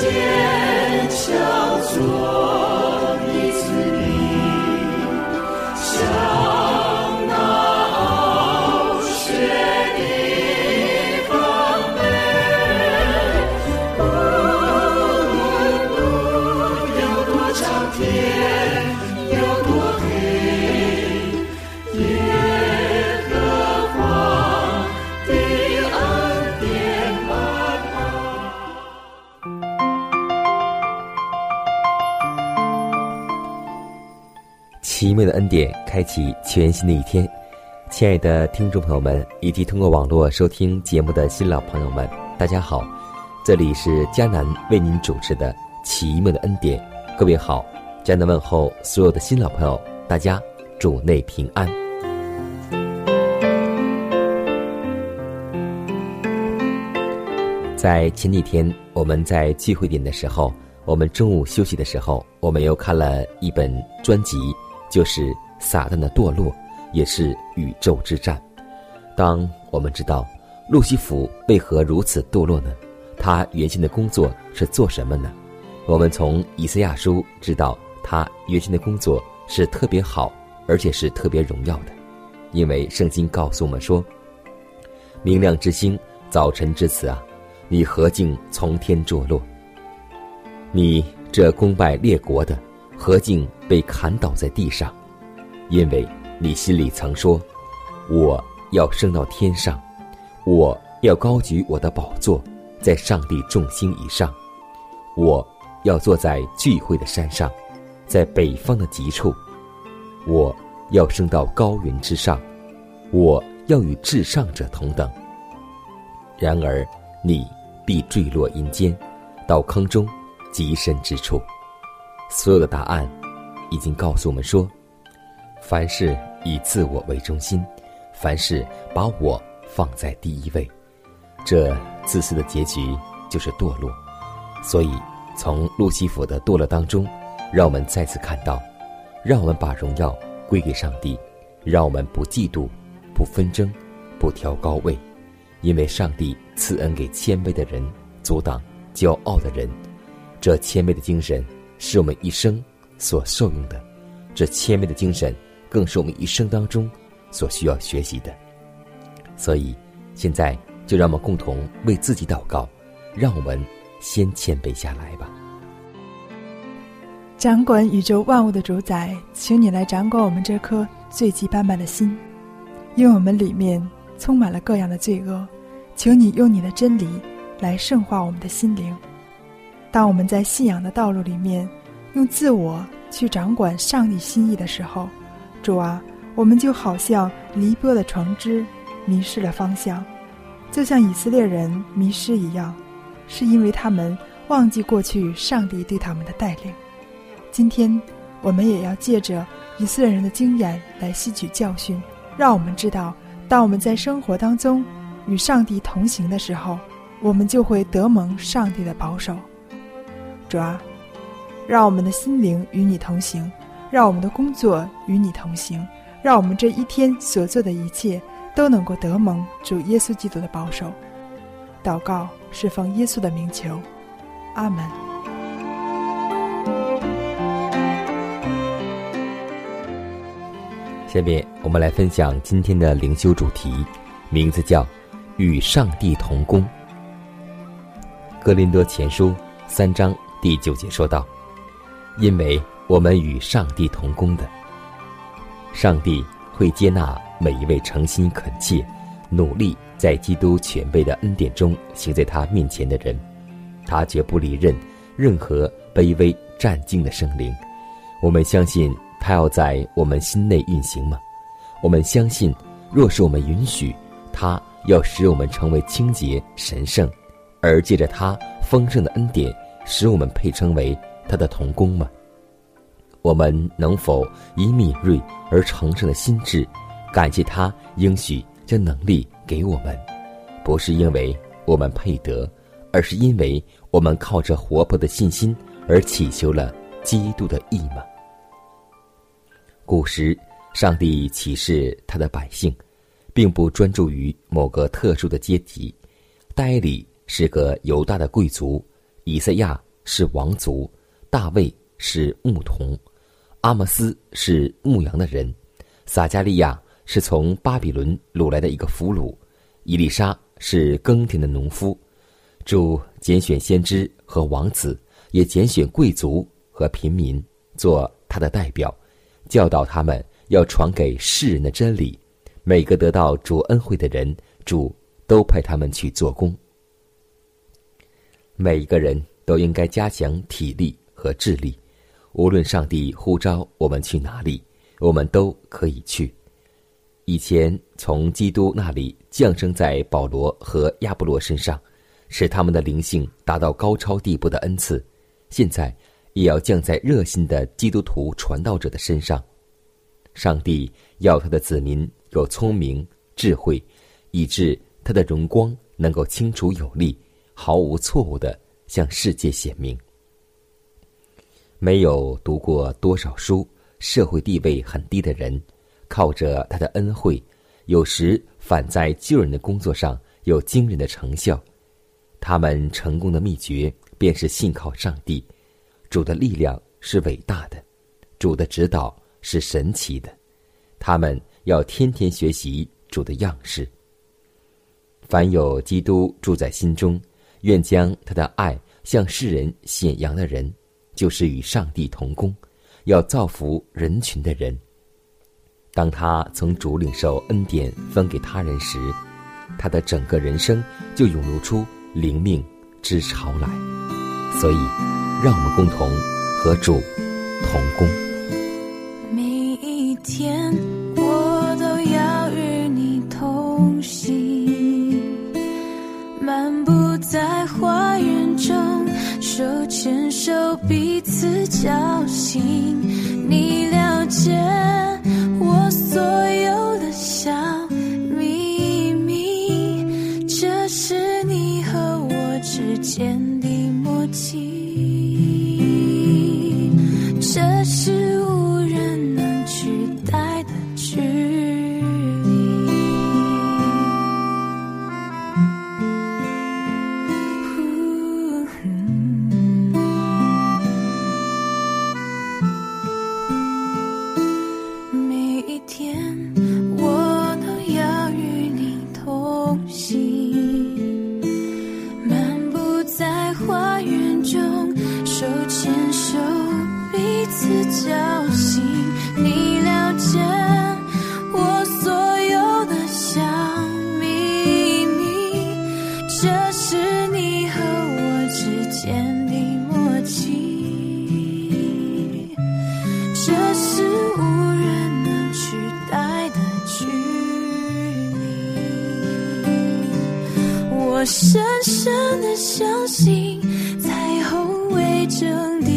坚强做。点，开启全新的一天。亲爱的听众朋友们，以及通过网络收听节目的新老朋友们，大家好！这里是迦南为您主持的《奇妙的恩典》，各位好！迦南问候所有的新老朋友，大家主内平安。在前几天，我们在聚会点的时候，我们中午休息的时候，我们又看了一本专辑。就是撒旦的堕落，也是宇宙之战。当我们知道路西弗为何如此堕落呢？他原先的工作是做什么呢？我们从以赛亚书知道，他原先的工作是特别好，而且是特别荣耀的，因为圣经告诉我们说：“明亮之星，早晨之子啊，你何竟从天坠落？你这功败列国的。”何竟被砍倒在地上？因为你心里曾说：“我要升到天上，我要高举我的宝座，在上帝众星以上。我要坐在聚会的山上，在北方的极处。我要升到高云之上，我要与至上者同等。然而你必坠落阴间，到坑中极深之处。”所有的答案，已经告诉我们说：凡事以自我为中心，凡事把我放在第一位，这自私的结局就是堕落。所以，从路西弗的堕落当中，让我们再次看到，让我们把荣耀归给上帝，让我们不嫉妒、不纷争、不挑高位，因为上帝赐恩给谦卑的人，阻挡骄傲的人。这谦卑的精神。是我们一生所受用的，这谦卑的精神，更是我们一生当中所需要学习的。所以，现在就让我们共同为自己祷告，让我们先谦卑下来吧。掌管宇宙万物的主宰，请你来掌管我们这颗罪迹斑斑的心，因为我们里面充满了各样的罪恶，请你用你的真理来圣化我们的心灵。当我们在信仰的道路里面，用自我去掌管上帝心意的时候，主啊，我们就好像离波的船只，迷失了方向，就像以色列人迷失一样，是因为他们忘记过去上帝对他们的带领。今天，我们也要借着以色列人的经验来吸取教训，让我们知道，当我们在生活当中与上帝同行的时候，我们就会得蒙上帝的保守。主啊，让我们的心灵与你同行，让我们的工作与你同行，让我们这一天所做的一切都能够得蒙主耶稣基督的保守。祷告是奉耶稣的名求，阿门。下面我们来分享今天的灵修主题，名字叫“与上帝同工”。格林多前书三章。第九节说道：“因为我们与上帝同工的，上帝会接纳每一位诚心恳切、努力在基督全备的恩典中行在他面前的人。他绝不离任任何卑微战兢的生灵，我们相信他要在我们心内运行吗？我们相信，若是我们允许他要使我们成为清洁神圣，而借着他丰盛的恩典，使我们配称为他的童工们？我们能否以敏锐而诚实的心智，感谢他应许将能力给我们？不是因为我们配得，而是因为我们靠着活泼的信心而祈求了基督的义吗？古时，上帝启示他的百姓，并不专注于某个特殊的阶级。戴里是个犹大的贵族，以赛亚是王族，大卫是牧童，阿摩斯是牧羊的人，撒加利亚是从巴比伦掳来的一个俘虏，伊丽莎是耕田的农夫。主拣选先知和王子，也拣选贵族和平民做他的代表。教导他们要传给世人的真理，每个得到主恩惠的人，主都派他们去做工。每一个人都应该加强体力和智力，无论上帝呼召我们去哪里，我们都可以去。以前从基督那里降生在保罗和亚波罗身上，使他们的灵性达到高超地步的恩赐，现在。也要降在热心的基督徒传道者的身上。上帝要他的子民有聪明智慧，以致他的荣光能够清楚有力、毫无错误的向世界显明。没有读过多少书、社会地位很低的人，靠着他的恩惠，有时反在救人的工作上有惊人的成效。他们成功的秘诀，便是信靠上帝。主的力量是伟大的，主的指导是神奇的，他们要天天学习主的样式。凡有基督住在心中，愿将他的爱向世人显扬的人，就是与上帝同工，要造福人群的人。当他从主领受恩典分给他人时，他的整个人生就涌入出灵命之潮来。所以。让我们共同和主同工。每一天，我都要与你同行，漫步在花园中，手牵手，自叫醒。你了解我所有的小秘密，这是你和我之间的默契。我深深的相信，彩虹为证的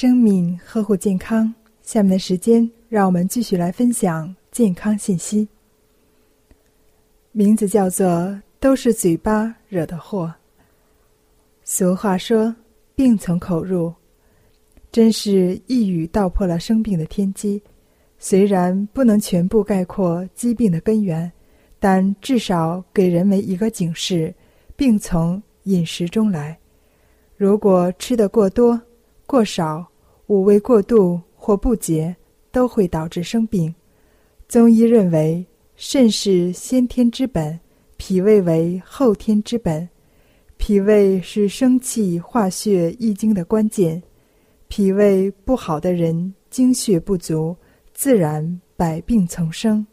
生命，呵护健康。下面的时间，让我们继续来分享健康信息。名字叫做“都是嘴巴惹的祸”。俗话说：“病从口入”，真是一语道破了生病的天机。虽然不能全部概括疾病的根源，但至少给人们一个警示：病从饮食中来。如果吃的过多、过少、五味过度或不洁，都会导致生病。中医认为，肾是先天之本，脾胃为后天之本。脾胃是生气化血益精的关键，脾胃不好的人，精血不足。自然百病丛生。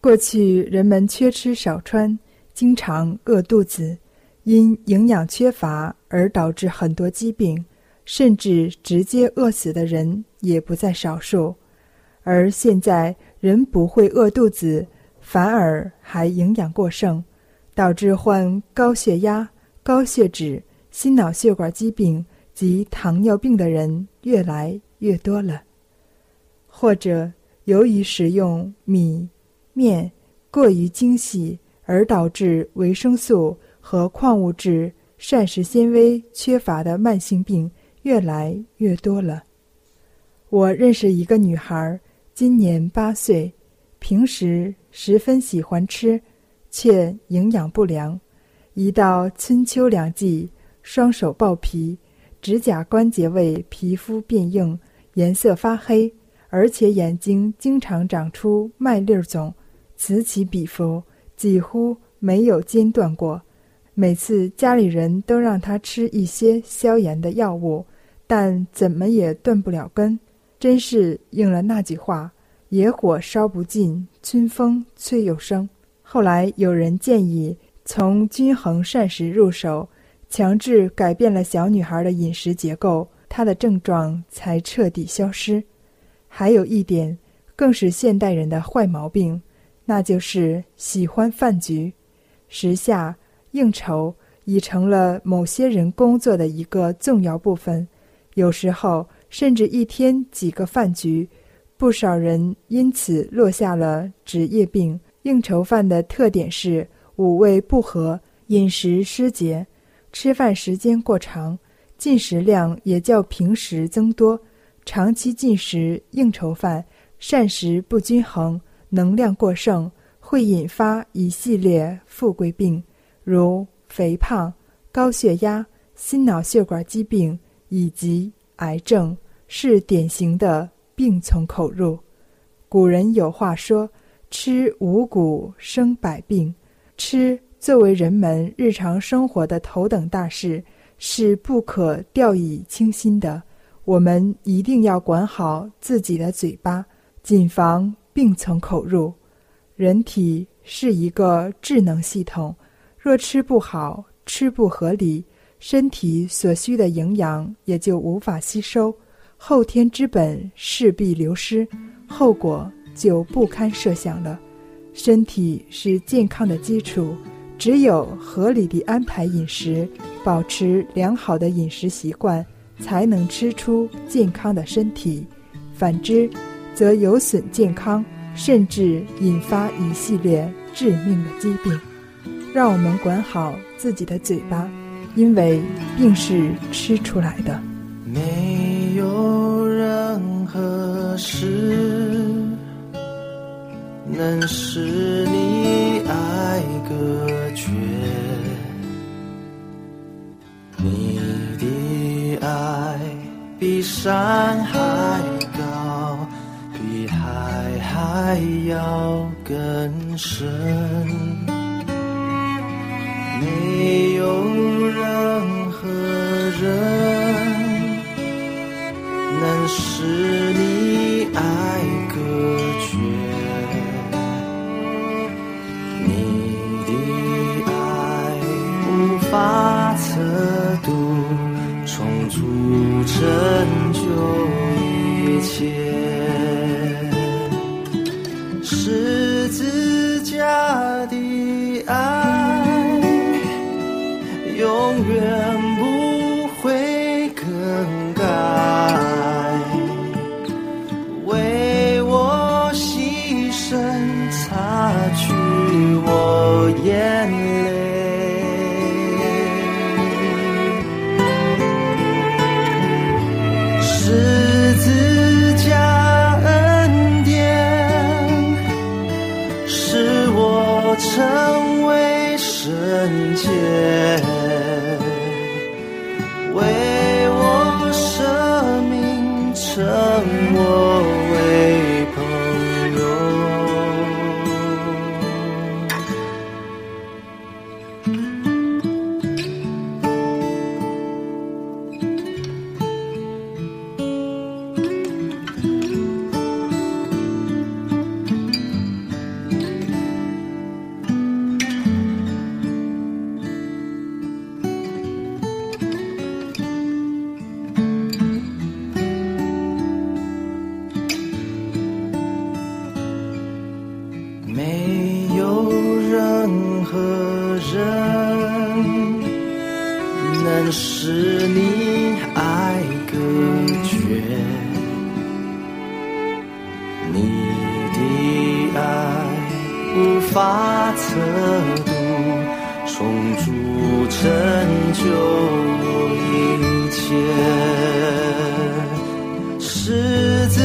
过去人们缺吃少穿，经常饿肚子，因营养缺乏而导致很多疾病，甚至直接饿死的人也不在少数。而现在人不会饿肚子，反而还营养过剩，导致患高血压、高血脂、心脑血管疾病及糖尿病的人越来越多了。或者由于食用米、面过于精细，而导致维生素和矿物质、膳食纤维缺乏的慢性病越来越多了。我认识一个女孩，今年八岁，平时十分喜欢吃，却营养不良。一到春秋两季，双手爆皮，指甲关节位皮肤变硬，颜色发黑。而且眼睛经常长出麦粒肿，此起彼伏，几乎没有间断过。每次家里人都让他吃一些消炎的药物，但怎么也断不了根。真是应了那句话：“野火烧不尽，春风吹又生。”后来有人建议从均衡膳食入手，强制改变了小女孩的饮食结构，她的症状才彻底消失。还有一点，更是现代人的坏毛病，那就是喜欢饭局、时下应酬，已成了某些人工作的一个重要部分。有时候甚至一天几个饭局，不少人因此落下了职业病。应酬饭的特点是五味不合、饮食失节、吃饭时间过长，进食量也较平时增多。长期进食应酬饭，膳食不均衡，能量过剩，会引发一系列富贵病，如肥胖、高血压、心脑血管疾病以及癌症，是典型的病从口入。古人有话说：“吃五谷生百病。”吃作为人们日常生活的头等大事，是不可掉以轻心的。我们一定要管好自己的嘴巴，谨防病从口入。人体是一个智能系统，若吃不好、吃不合理，身体所需的营养也就无法吸收，后天之本势必流失，后果就不堪设想了。身体是健康的基础，只有合理的安排饮食，保持良好的饮食习惯。才能吃出健康的身体，反之，则有损健康，甚至引发一系列致命的疾病。让我们管好自己的嘴巴，因为病是吃出来的。没有任何事能使你爱隔绝。你的爱比山还高，比海还要更深。没有任何人能使你爱隔让我。无法测度，充足成就一切。十字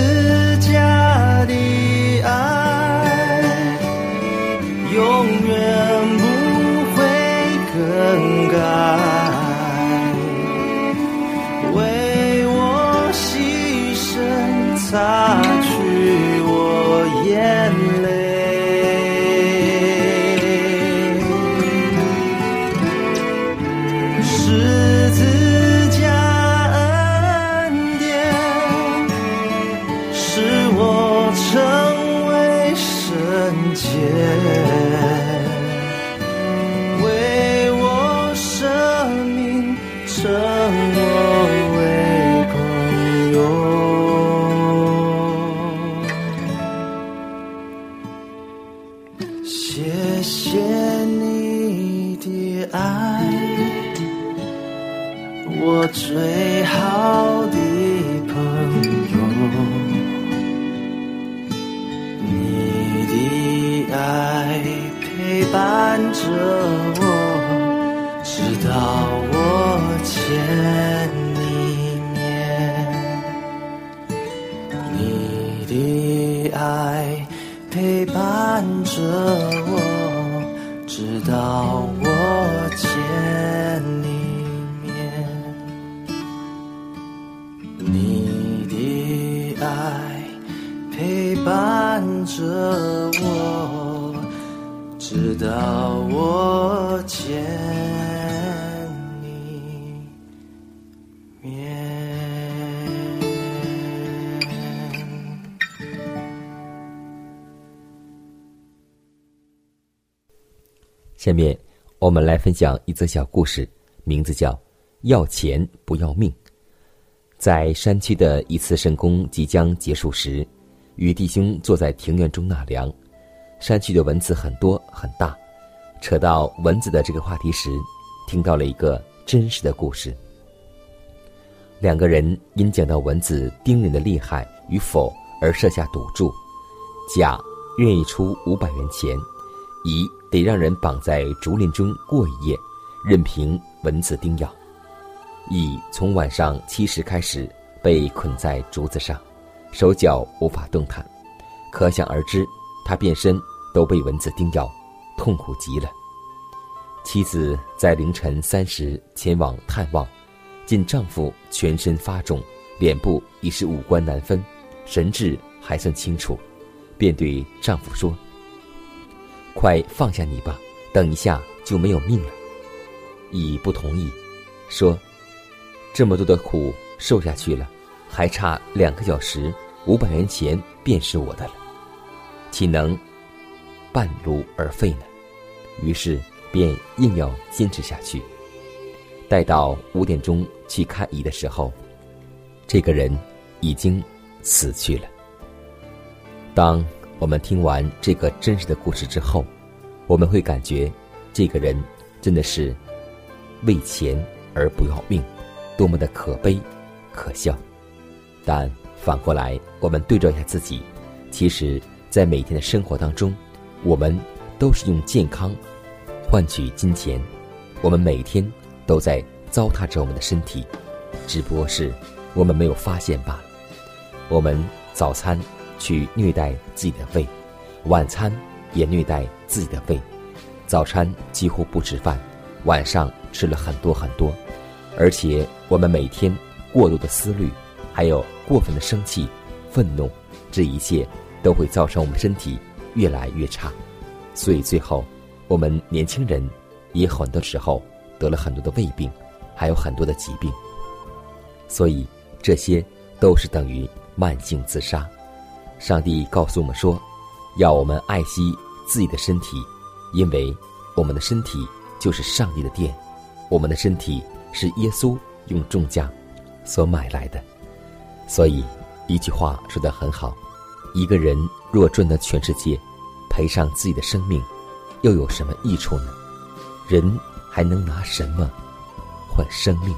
下面我们来分享一则小故事，名字叫《要钱不要命》。在山区的一次圣功即将结束时，与弟兄坐在庭院中纳凉。山区的蚊子很多很大，扯到蚊子的这个话题时，听到了一个真实的故事。两个人因讲到蚊子叮人的厉害与否而设下赌注，甲愿意出五百元钱，乙得让人绑在竹林中过一夜，任凭蚊子叮咬。乙从晚上七时开始被捆在竹子上，手脚无法动弹，可想而知，他变身都被蚊子叮咬，痛苦极了。妻子在凌晨三时前往探望，见丈夫全身发肿，脸部已是五官难分，神志还算清楚，便对丈夫说：“快放下你吧，等一下就没有命了。”乙不同意，说。这么多的苦受下去了，还差两个小时，五百元钱便是我的了，岂能半路而废呢？于是便硬要坚持下去。待到五点钟去看乙的时候，这个人已经死去了。当我们听完这个真实的故事之后，我们会感觉这个人真的是为钱而不要命。多么的可悲、可笑！但反过来，我们对照一下自己，其实，在每天的生活当中，我们都是用健康换取金钱，我们每天都在糟蹋着我们的身体，只不过是我们没有发现罢了。我们早餐去虐待自己的胃，晚餐也虐待自己的胃，早餐几乎不吃饭，晚上吃了很多很多。而且，我们每天过度的思虑，还有过分的生气，愤怒，这一切都会造成我们身体越来越差。所以最后，我们年轻人也很多时候得了很多的胃病，还有很多的疾病。所以这些都是等于慢性自杀。上帝告诉我们说，要我们爱惜自己的身体，因为我们的身体就是上帝的殿，我们的身体是耶稣用重价所买来的。所以，一句话说得很好：一个人若赚得全世界，赔上自己的生命，又有什么益处呢？人还能拿什么换生命？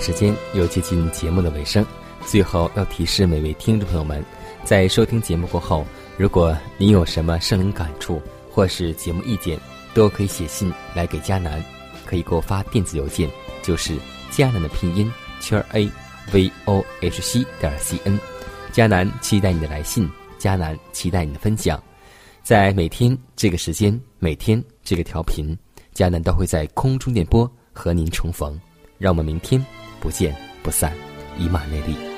时间，又接近节目的尾声。最后要提示每位听众朋友们，在收听节目过后，如果您有什么生灵感触或是节目意见，都可以写信来给佳南，可以给我发电子邮件，就是佳南的拼音圈 a v o h c 点 c n。佳南期待你的来信，佳南期待你的分享。在每天这个时间，每天这个调频，佳南都会在空中电波和您重逢。让我们明天不见不散，以马内利。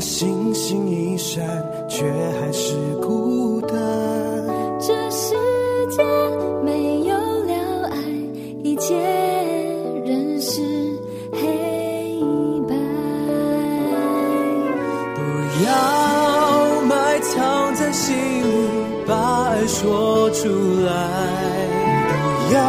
星星一闪，却还是孤单。这世界没有了爱，一切仍是黑白。不要埋藏在心里，把爱说出来。不要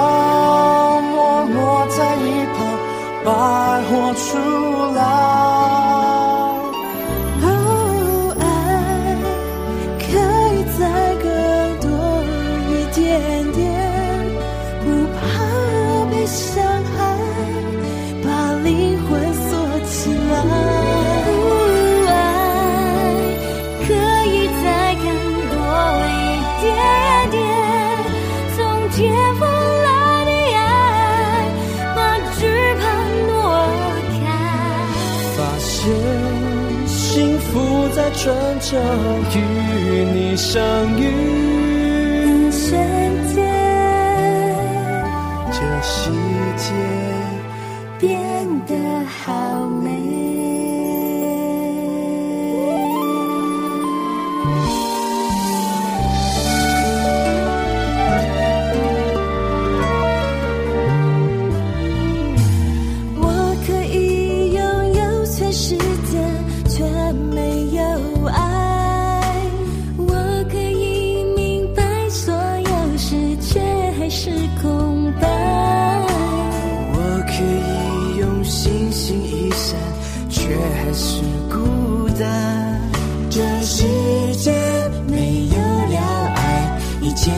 转角与你相遇，瞬间这世界。这世界没有了爱，一切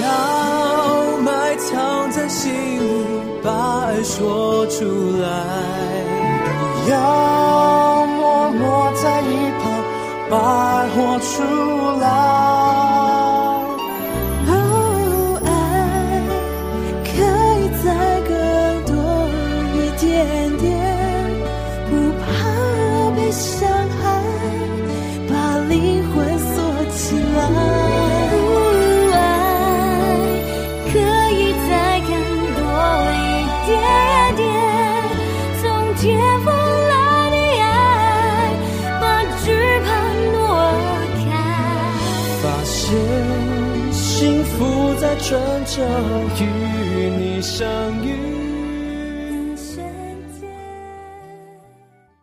要埋藏在心里把爱说出来。不要默默在一旁把爱活出来。与你相遇。